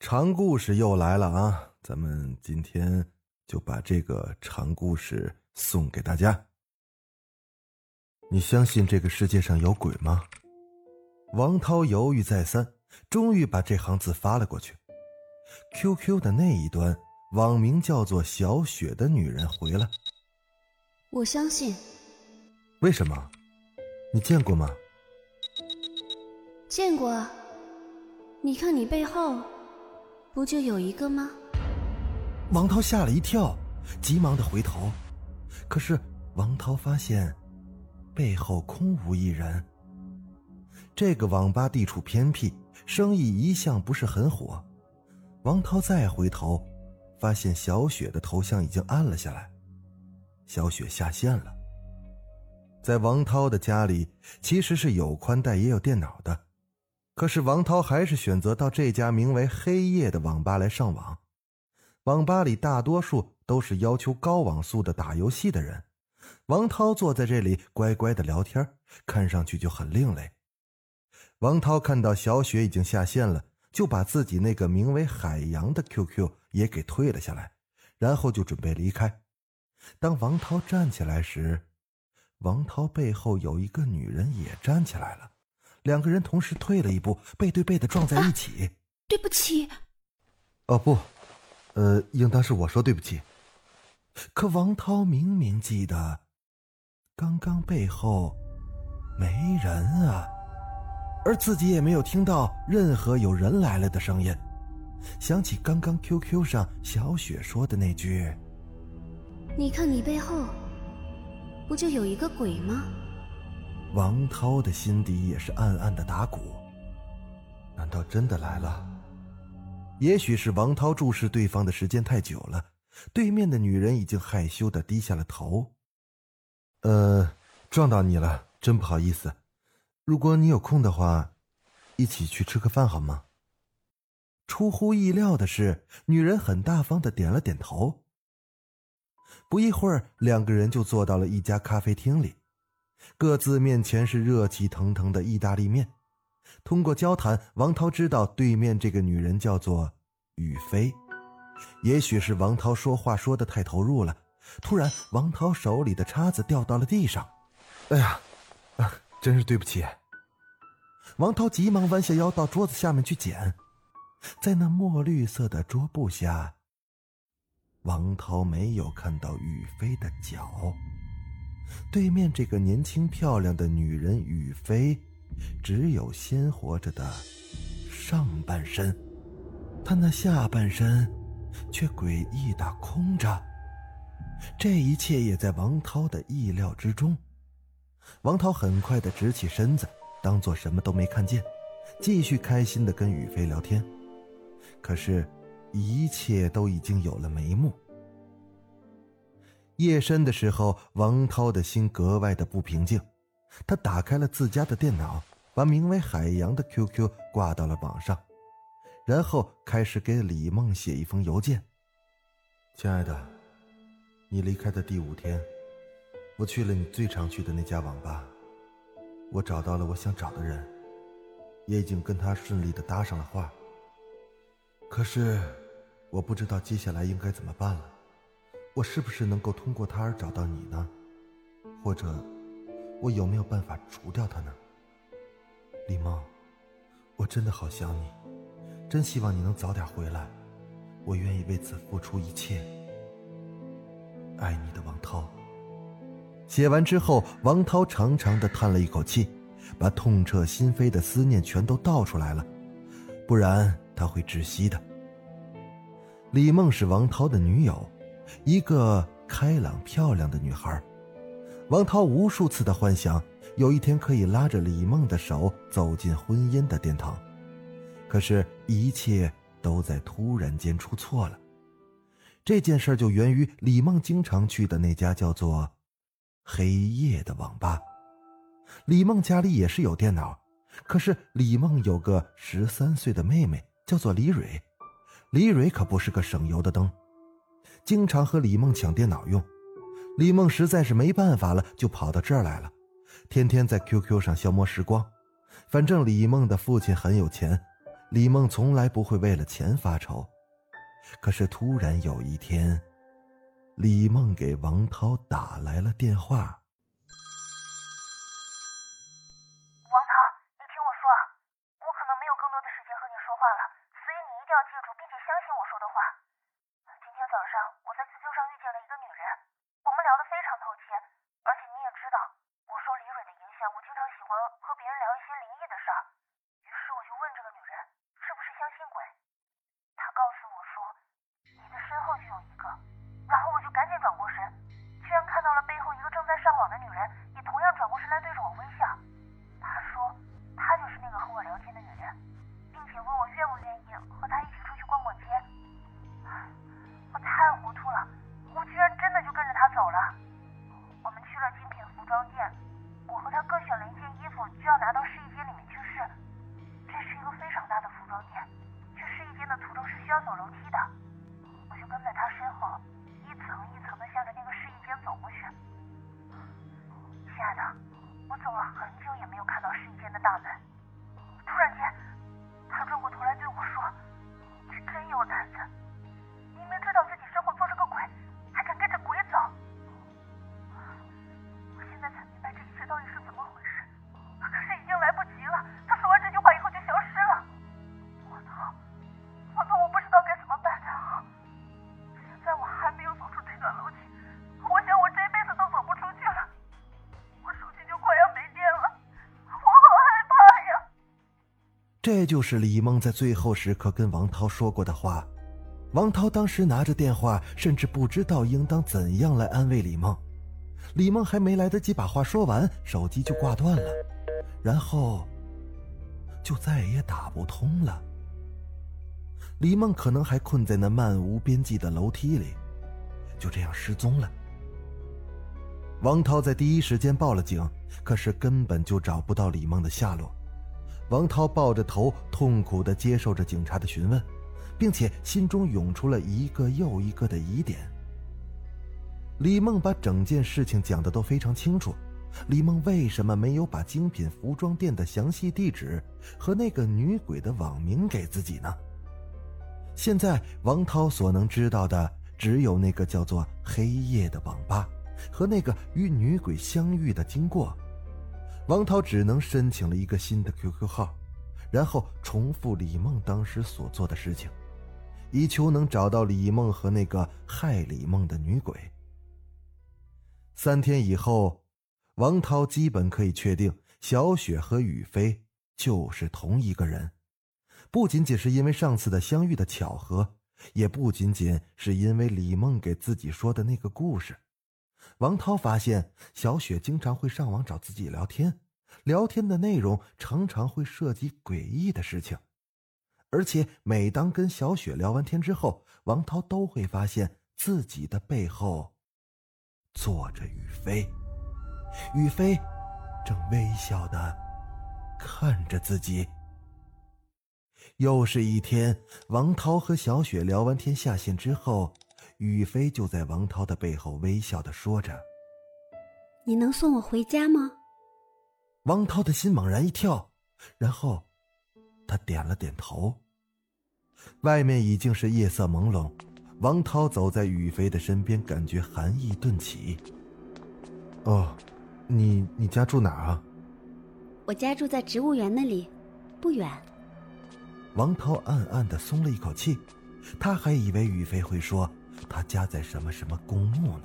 长故事又来了啊！咱们今天就把这个长故事送给大家。你相信这个世界上有鬼吗？王涛犹豫再三，终于把这行字发了过去。QQ 的那一端，网名叫做小雪的女人回了。我相信，为什么？你见过吗？见过啊。你看你背后，不就有一个吗？王涛吓了一跳，急忙的回头，可是王涛发现背后空无一人。这个网吧地处偏僻，生意一向不是很火。王涛再回头，发现小雪的头像已经暗了下来，小雪下线了。在王涛的家里，其实是有宽带也有电脑的，可是王涛还是选择到这家名为“黑夜”的网吧来上网。网吧里大多数都是要求高网速的打游戏的人，王涛坐在这里乖乖的聊天，看上去就很另类。王涛看到小雪已经下线了，就把自己那个名为“海洋”的 QQ 也给退了下来，然后就准备离开。当王涛站起来时，王涛背后有一个女人也站起来了，两个人同时退了一步，背对背的撞在一起。啊、对不起。哦不，呃，应当是我说对不起。可王涛明明记得，刚刚背后没人啊，而自己也没有听到任何有人来了的声音。想起刚刚 QQ 上小雪说的那句：“你看你背后。”不就有一个鬼吗？王涛的心底也是暗暗的打鼓。难道真的来了？也许是王涛注视对方的时间太久了，对面的女人已经害羞的低下了头。呃，撞到你了，真不好意思。如果你有空的话，一起去吃个饭好吗？出乎意料的是，女人很大方的点了点头。不一会儿，两个人就坐到了一家咖啡厅里，各自面前是热气腾腾的意大利面。通过交谈，王涛知道对面这个女人叫做雨飞。也许是王涛说话说的太投入了，突然，王涛手里的叉子掉到了地上。哎呀，真是对不起。王涛急忙弯下腰到桌子下面去捡，在那墨绿色的桌布下。王涛没有看到雨飞的脚，对面这个年轻漂亮的女人雨飞，只有鲜活着的上半身，她那下半身却诡异的空着。这一切也在王涛的意料之中。王涛很快的直起身子，当做什么都没看见，继续开心的跟雨飞聊天。可是。一切都已经有了眉目。夜深的时候，王涛的心格外的不平静。他打开了自家的电脑，把名为“海洋”的 QQ 挂到了网上，然后开始给李梦写一封邮件：“亲爱的，你离开的第五天，我去了你最常去的那家网吧，我找到了我想找的人，也已经跟他顺利的搭上了话。可是。”我不知道接下来应该怎么办了，我是不是能够通过他而找到你呢？或者，我有没有办法除掉他呢？李梦，我真的好想你，真希望你能早点回来，我愿意为此付出一切。爱你的王涛。写完之后，王涛长长的叹了一口气，把痛彻心扉的思念全都倒出来了，不然他会窒息的。李梦是王涛的女友，一个开朗漂亮的女孩。王涛无数次的幻想，有一天可以拉着李梦的手走进婚姻的殿堂，可是，一切都在突然间出错了。这件事就源于李梦经常去的那家叫做“黑夜”的网吧。李梦家里也是有电脑，可是李梦有个十三岁的妹妹，叫做李蕊。李蕊可不是个省油的灯，经常和李梦抢电脑用。李梦实在是没办法了，就跑到这儿来了，天天在 QQ 上消磨时光。反正李梦的父亲很有钱，李梦从来不会为了钱发愁。可是突然有一天，李梦给王涛打来了电话。这就是李梦在最后时刻跟王涛说过的话。王涛当时拿着电话，甚至不知道应当怎样来安慰李梦。李梦还没来得及把话说完，手机就挂断了，然后就再也打不通了。李梦可能还困在那漫无边际的楼梯里，就这样失踪了。王涛在第一时间报了警，可是根本就找不到李梦的下落。王涛抱着头，痛苦地接受着警察的询问，并且心中涌出了一个又一个的疑点。李梦把整件事情讲的都非常清楚，李梦为什么没有把精品服装店的详细地址和那个女鬼的网名给自己呢？现在王涛所能知道的只有那个叫做“黑夜”的网吧和那个与女鬼相遇的经过。王涛只能申请了一个新的 QQ 号，然后重复李梦当时所做的事情，以求能找到李梦和那个害李梦的女鬼。三天以后，王涛基本可以确定小雪和雨飞就是同一个人，不仅仅是因为上次的相遇的巧合，也不仅仅是因为李梦给自己说的那个故事。王涛发现小雪经常会上网找自己聊天，聊天的内容常常会涉及诡异的事情，而且每当跟小雪聊完天之后，王涛都会发现自己的背后坐着雨飞，雨飞正微笑的看着自己。又是一天，王涛和小雪聊完天下线之后。雨飞就在王涛的背后微笑的说着：“你能送我回家吗？”王涛的心猛然一跳，然后他点了点头。外面已经是夜色朦胧，王涛走在宇飞的身边，感觉寒意顿起。“哦，你你家住哪啊？”“我家住在植物园那里，不远。”王涛暗暗的松了一口气，他还以为宇飞会说。他家在什么什么公墓呢？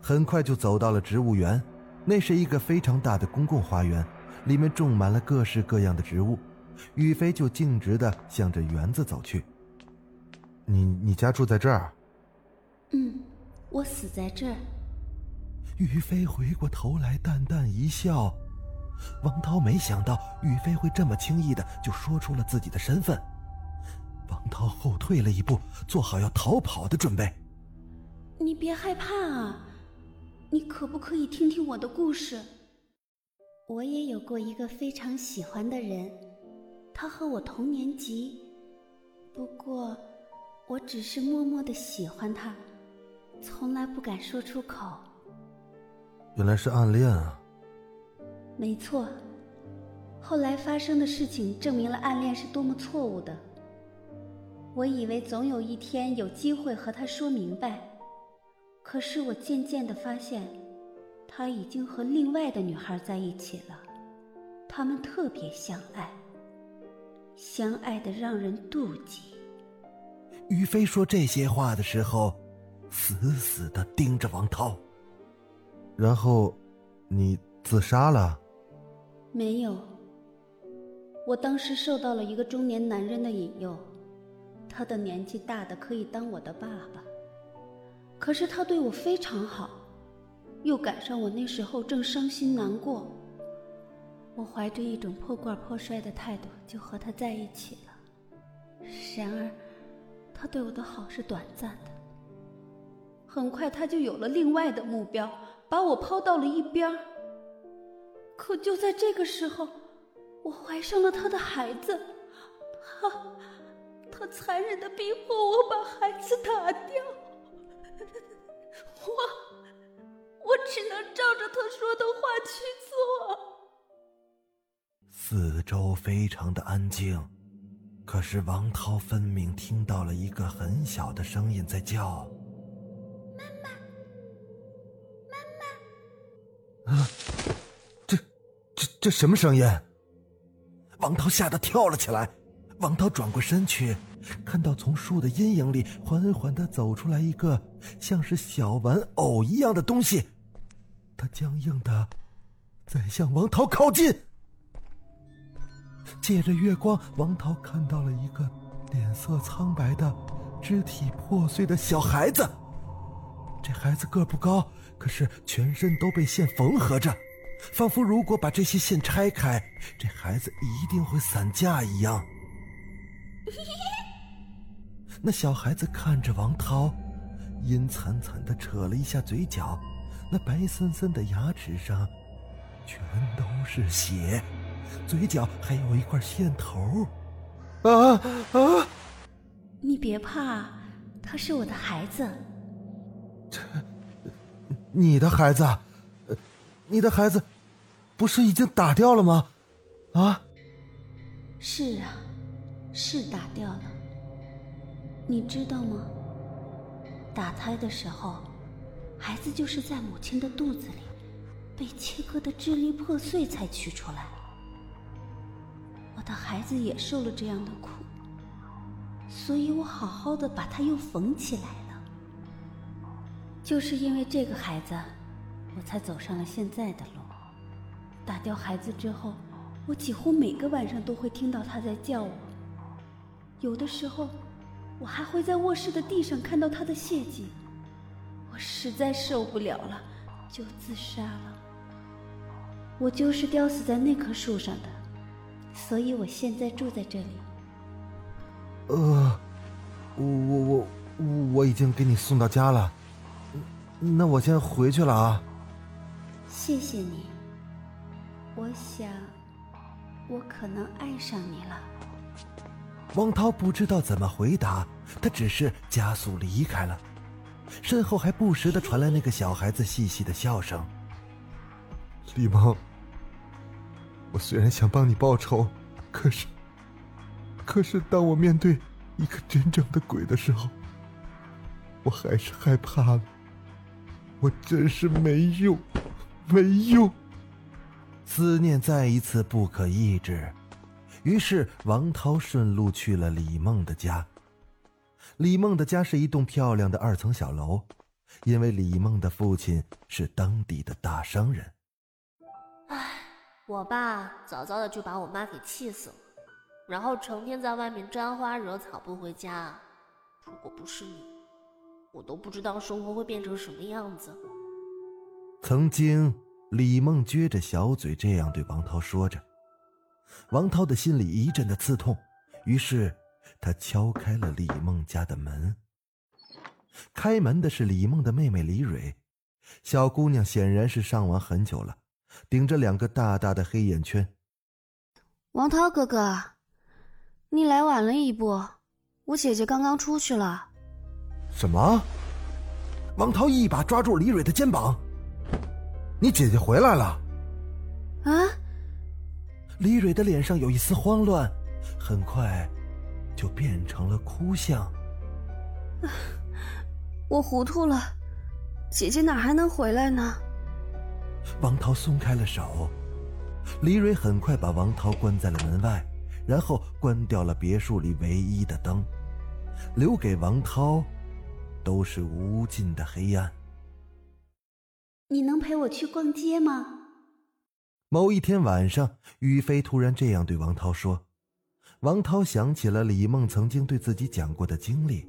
很快就走到了植物园，那是一个非常大的公共花园，里面种满了各式各样的植物。雨飞就径直的向着园子走去。你你家住在这儿？嗯，我死在这儿。雨飞回过头来，淡淡一笑。王涛没想到雨飞会这么轻易的就说出了自己的身份。涛后退了一步，做好要逃跑的准备。你别害怕啊，你可不可以听听我的故事？我也有过一个非常喜欢的人，他和我同年级，不过我只是默默的喜欢他，从来不敢说出口。原来是暗恋啊！没错，后来发生的事情证明了暗恋是多么错误的。我以为总有一天有机会和他说明白，可是我渐渐的发现，他已经和另外的女孩在一起了，他们特别相爱，相爱的让人妒忌。于飞说这些话的时候，死死的盯着王涛。然后，你自杀了？没有。我当时受到了一个中年男人的引诱，他的年纪大的可以当我的爸爸，可是他对我非常好，又赶上我那时候正伤心难过，我怀着一种破罐破摔的态度就和他在一起了。然而，他对我的好是短暂的，很快他就有了另外的目标。把我抛到了一边。可就在这个时候，我怀上了他的孩子，他他残忍的逼迫我把孩子打掉，我我只能照着他说的话去做。四周非常的安静，可是王涛分明听到了一个很小的声音在叫。妈妈，妈妈啊！这、这、这什么声音？王涛吓得跳了起来。王涛转过身去，看到从树的阴影里缓缓的走出来一个像是小玩偶一样的东西，他僵硬的在向王涛靠近。借着月光，王涛看到了一个脸色苍白的、肢体破碎的小孩子。这孩子个不高。可是全身都被线缝合着，仿佛如果把这些线拆开，这孩子一定会散架一样。那小孩子看着王涛，阴惨惨的扯了一下嘴角，那白森森的牙齿上全都是血，嘴角还有一块线头。啊啊！你别怕，他是我的孩子。这。你的孩子，你的孩子，不是已经打掉了吗？啊？是啊，是打掉了。你知道吗？打胎的时候，孩子就是在母亲的肚子里，被切割的支离破碎才取出来。我的孩子也受了这样的苦，所以我好好的把他又缝起来了。就是因为这个孩子，我才走上了现在的路。打掉孩子之后，我几乎每个晚上都会听到他在叫我。有的时候，我还会在卧室的地上看到他的血迹。我实在受不了了，就自杀了。我就是吊死在那棵树上的，所以我现在住在这里。呃，我我我我已经给你送到家了。那我先回去了啊。谢谢你。我想，我可能爱上你了。王涛不知道怎么回答，他只是加速离开了，身后还不时的传来那个小孩子细细的笑声。李梦，我虽然想帮你报仇，可是，可是当我面对一个真正的鬼的时候，我还是害怕了。我真是没用，没用。思念再一次不可抑制，于是王涛顺路去了李梦的家。李梦的家是一栋漂亮的二层小楼，因为李梦的父亲是当地的大商人。唉，我爸早早的就把我妈给气死了，然后成天在外面沾花惹草不回家。如果不是你。我都不知道生活会变成什么样子。曾经，李梦撅着小嘴这样对王涛说着，王涛的心里一阵的刺痛，于是他敲开了李梦家的门。开门的是李梦的妹妹李蕊，小姑娘显然是上网很久了，顶着两个大大的黑眼圈。王涛哥哥，你来晚了一步，我姐姐刚刚出去了。什么？王涛一把抓住李蕊的肩膀：“你姐姐回来了！”啊！李蕊的脸上有一丝慌乱，很快就变成了哭相。我糊涂了，姐姐哪还能回来呢？王涛松开了手，李蕊很快把王涛关在了门外，然后关掉了别墅里唯一的灯，留给王涛。都是无尽的黑暗。你能陪我去逛街吗？某一天晚上，宇飞突然这样对王涛说。王涛想起了李梦曾经对自己讲过的经历：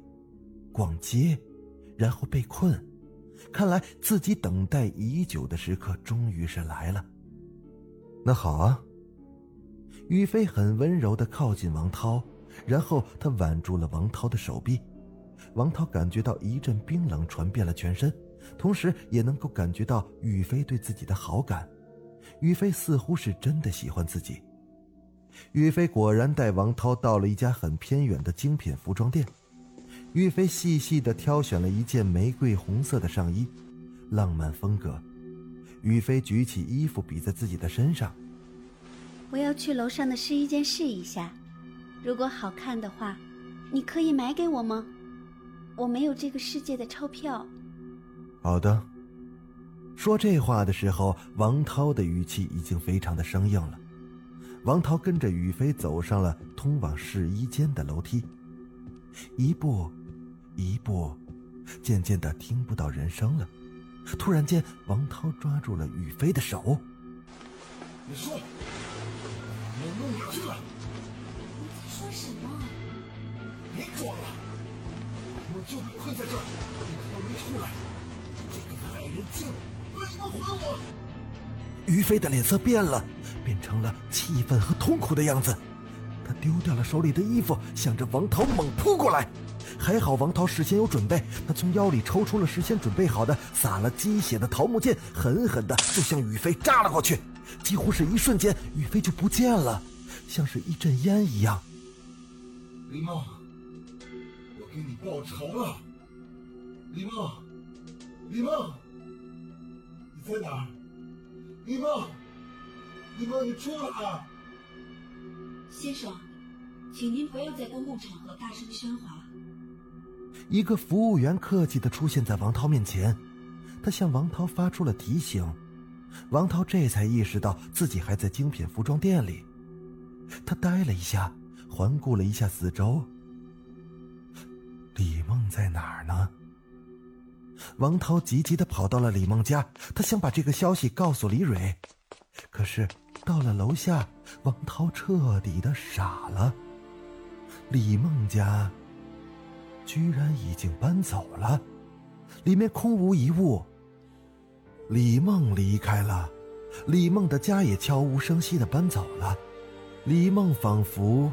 逛街，然后被困。看来自己等待已久的时刻终于是来了。那好啊。宇飞很温柔的靠近王涛，然后他挽住了王涛的手臂。王涛感觉到一阵冰冷传遍了全身，同时也能够感觉到宇飞对自己的好感。宇飞似乎是真的喜欢自己。宇飞果然带王涛到了一家很偏远的精品服装店。宇飞细细的挑选了一件玫瑰红色的上衣，浪漫风格。宇飞举起衣服比在自己的身上。我要去楼上的试衣间试一下，如果好看的话，你可以买给我吗？我没有这个世界的钞票。好的。说这话的时候，王涛的语气已经非常的生硬了。王涛跟着宇飞走上了通往试衣间的楼梯，一步，一步，渐渐的听不到人声了。突然间，王涛抓住了宇飞的手。你说，我弄哪去了？你在说什么？别装了。我就被困在这儿，你出来！这个害人精！还我于飞的脸色变了，变成了气愤和痛苦的样子。他丢掉了手里的衣服，向着王涛猛扑过来。还好王涛事先有准备，他从腰里抽出了事先准备好的撒了鸡血的桃木剑，狠狠的就向宇飞扎了过去。几乎是一瞬间，宇飞就不见了，像是一阵烟一样。李梦。我给你报仇了，李梦，李梦，在哪儿？李梦，李梦，你出来！先生，请您不要在公共场合大声喧哗。一个服务员客气的出现在王涛面前，他向王涛发出了提醒。王涛这才意识到自己还在精品服装店里，他呆了一下，环顾了一下四周。李梦在哪？王涛急急的跑到了李梦家，他想把这个消息告诉李蕊，可是到了楼下，王涛彻底的傻了。李梦家居然已经搬走了，里面空无一物。李梦离开了，李梦的家也悄无声息的搬走了，李梦仿佛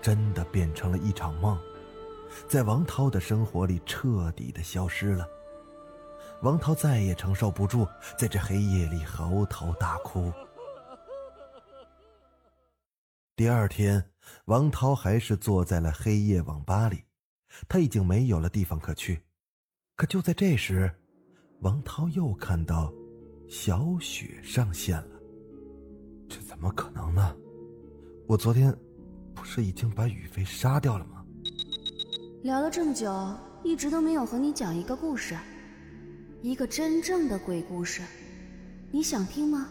真的变成了一场梦。在王涛的生活里彻底的消失了。王涛再也承受不住，在这黑夜里嚎啕大哭。第二天，王涛还是坐在了黑夜网吧里，他已经没有了地方可去。可就在这时，王涛又看到小雪上线了。这怎么可能呢？我昨天不是已经把雨飞杀掉了吗？聊了这么久，一直都没有和你讲一个故事，一个真正的鬼故事，你想听吗？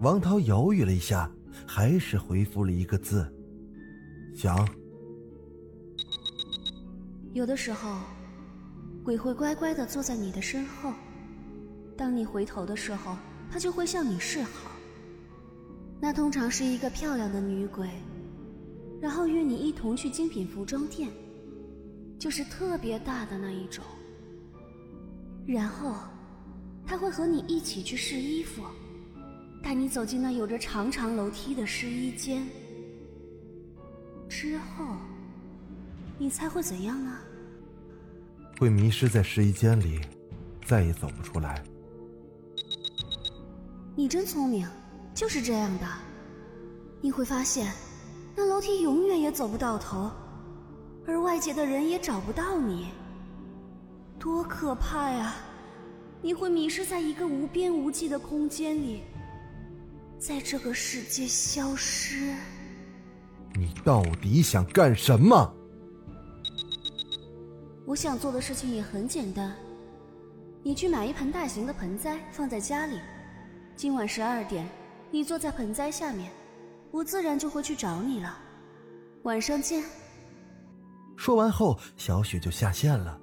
王涛犹豫了一下，还是回复了一个字：“想。”有的时候，鬼会乖乖的坐在你的身后，当你回头的时候，他就会向你示好。那通常是一个漂亮的女鬼，然后约你一同去精品服装店。就是特别大的那一种，然后他会和你一起去试衣服，带你走进那有着长长楼梯的试衣间，之后你猜会怎样呢？会迷失在试衣间里，再也走不出来。你真聪明，就是这样的。你会发现，那楼梯永远也走不到头，而外界的人也找不到你。多可怕呀！你会迷失在一个无边无际的空间里，在这个世界消失。你到底想干什么？我想做的事情也很简单，你去买一盆大型的盆栽放在家里。今晚十二点，你坐在盆栽下面，我自然就会去找你了。晚上见。说完后，小雪就下线了。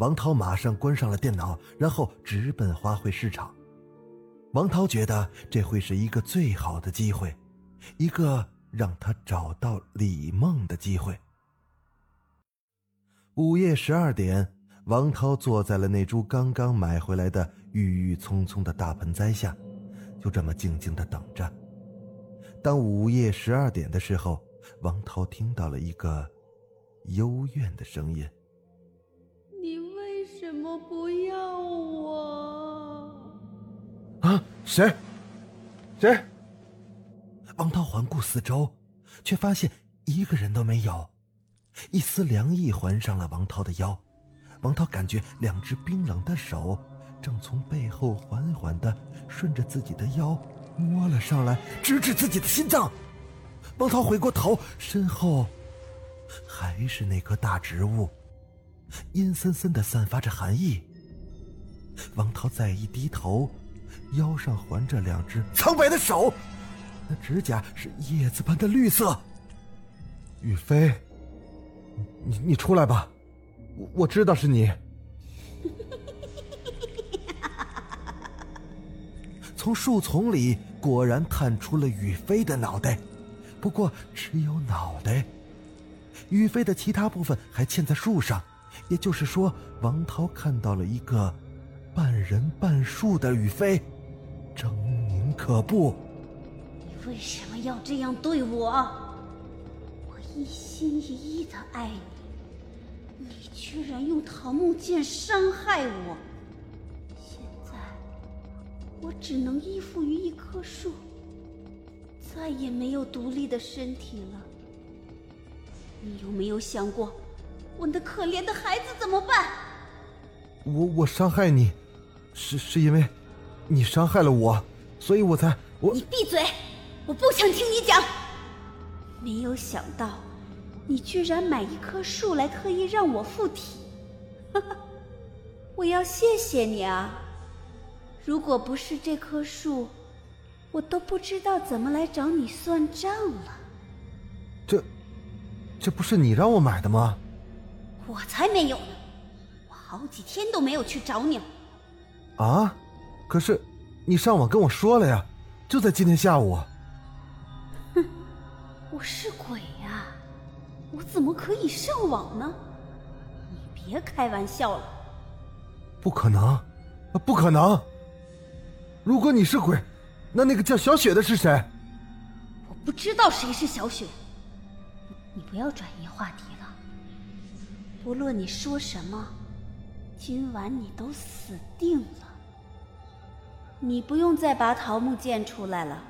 王涛马上关上了电脑，然后直奔花卉市场。王涛觉得这会是一个最好的机会，一个让他找到李梦的机会。午夜十二点，王涛坐在了那株刚刚买回来的郁郁葱葱的大盆栽下，就这么静静的等着。当午夜十二点的时候，王涛听到了一个幽怨的声音。怎么不要我？啊！谁？谁？王涛环顾四周，却发现一个人都没有。一丝凉意环上了王涛的腰，王涛感觉两只冰冷的手正从背后缓缓的顺着自己的腰摸了上来，直指自己的心脏。王涛回过头，身后还是那棵大植物。阴森森的，散发着寒意。王涛再一低头，腰上环着两只苍白的手，那指甲是叶子般的绿色。雨飞，你你出来吧，我我知道是你。从树丛里果然探出了雨飞的脑袋，不过只有脑袋，雨飞的其他部分还嵌在树上。也就是说，王涛看到了一个半人半树的雨飞，狰狞可怖。你为什么要这样对我？我一心一意的爱你，你居然用桃木剑伤害我。现在我只能依附于一棵树，再也没有独立的身体了。你有没有想过？我那可怜的孩子怎么办？我我伤害你，是是因为，你伤害了我，所以我才我。你闭嘴！我不想听你讲。没有想到，你居然买一棵树来特意让我附体，哈哈！我要谢谢你啊！如果不是这棵树，我都不知道怎么来找你算账了。这，这不是你让我买的吗？我才没有呢！我好几天都没有去找你了。啊？可是你上网跟我说了呀，就在今天下午。哼，我是鬼呀，我怎么可以上网呢？你别开玩笑了。不可能，不可能！如果你是鬼，那那个叫小雪的是谁？我不知道谁是小雪。你不要转移话题。不论你说什么，今晚你都死定了。你不用再拔桃木剑出来了，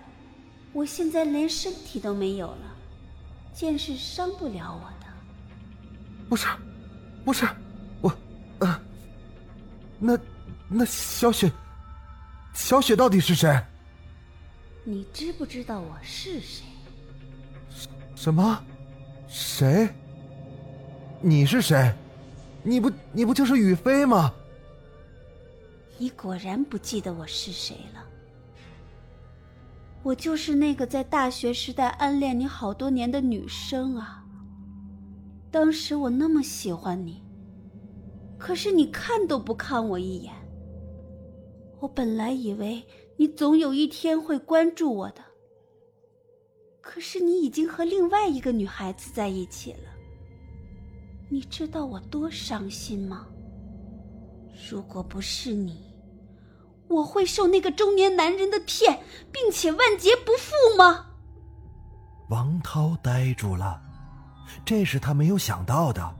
我现在连身体都没有了，剑是伤不了我的。不是，不是，我，呃，那那小雪，小雪到底是谁？你知不知道我是谁？什么？谁？你是谁？你不你不就是雨飞吗？你果然不记得我是谁了。我就是那个在大学时代暗恋你好多年的女生啊。当时我那么喜欢你，可是你看都不看我一眼。我本来以为你总有一天会关注我的，可是你已经和另外一个女孩子在一起了。你知道我多伤心吗？如果不是你，我会受那个中年男人的骗，并且万劫不复吗？王涛呆住了，这是他没有想到的。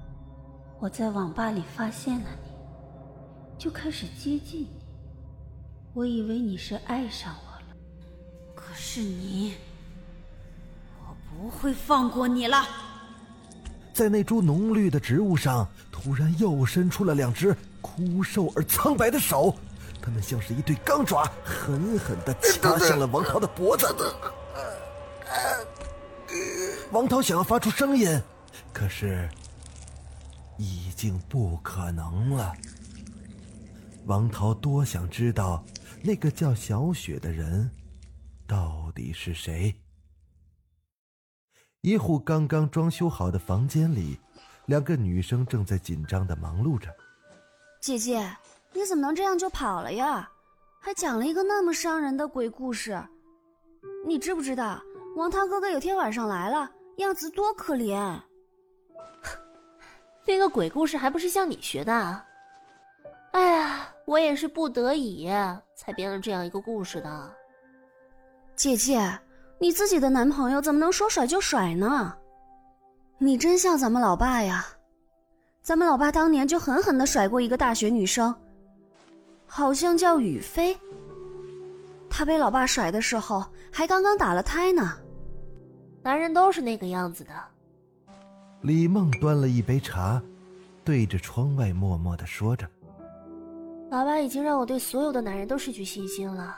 我在网吧里发现了你，就开始接近你。我以为你是爱上我了，可是你，我不会放过你了。在那株浓绿的植物上，突然又伸出了两只枯瘦而苍白的手，它们像是一对钢爪，狠狠地掐向了王涛的脖子。王涛想要发出声音，可是已经不可能了。王涛多想知道那个叫小雪的人到底是谁。一户刚刚装修好的房间里，两个女生正在紧张的忙碌着。姐姐，你怎么能这样就跑了呀？还讲了一个那么伤人的鬼故事。你知不知道，王涛哥哥有天晚上来了，样子多可怜。那个鬼故事还不是向你学的？哎呀，我也是不得已才编了这样一个故事的。姐姐。你自己的男朋友怎么能说甩就甩呢？你真像咱们老爸呀！咱们老爸当年就狠狠的甩过一个大学女生，好像叫雨飞。他被老爸甩的时候还刚刚打了胎呢。男人都是那个样子的。李梦端了一杯茶，对着窗外默默的说着：“老爸已经让我对所有的男人都失去信心了。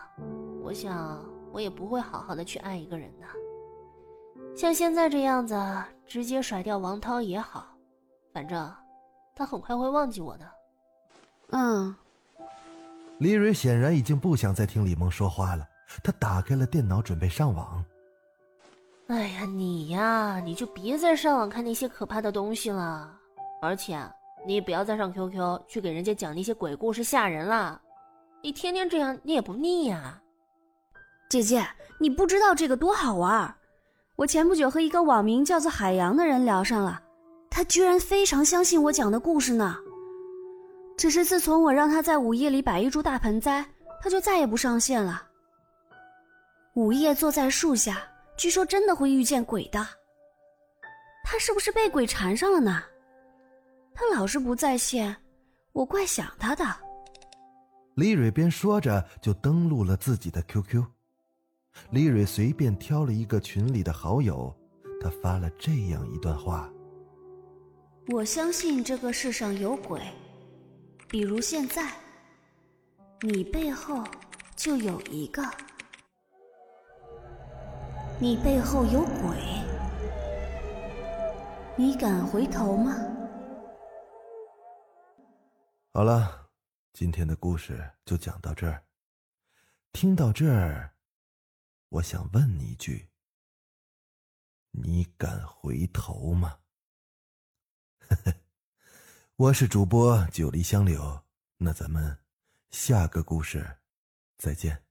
我想。”我也不会好好的去爱一个人的，像现在这样子，直接甩掉王涛也好，反正他很快会忘记我的。嗯。李蕊显然已经不想再听李梦说话了，她打开了电脑准备上网。哎呀，你呀，你就别再上网看那些可怕的东西了，而且你也不要再上 QQ 去给人家讲那些鬼故事吓人了，你天天这样你也不腻呀。姐姐，你不知道这个多好玩我前不久和一个网名叫做海洋的人聊上了，他居然非常相信我讲的故事呢。只是自从我让他在午夜里摆一株大盆栽，他就再也不上线了。午夜坐在树下，据说真的会遇见鬼的。他是不是被鬼缠上了呢？他老是不在线，我怪想他的。李蕊边说着，就登录了自己的 QQ。李蕊随便挑了一个群里的好友，她发了这样一段话：“我相信这个世上有鬼，比如现在，你背后就有一个。你背后有鬼，你敢回头吗？”好了，今天的故事就讲到这儿。听到这儿。我想问你一句：你敢回头吗？我是主播九黎香柳，那咱们下个故事再见。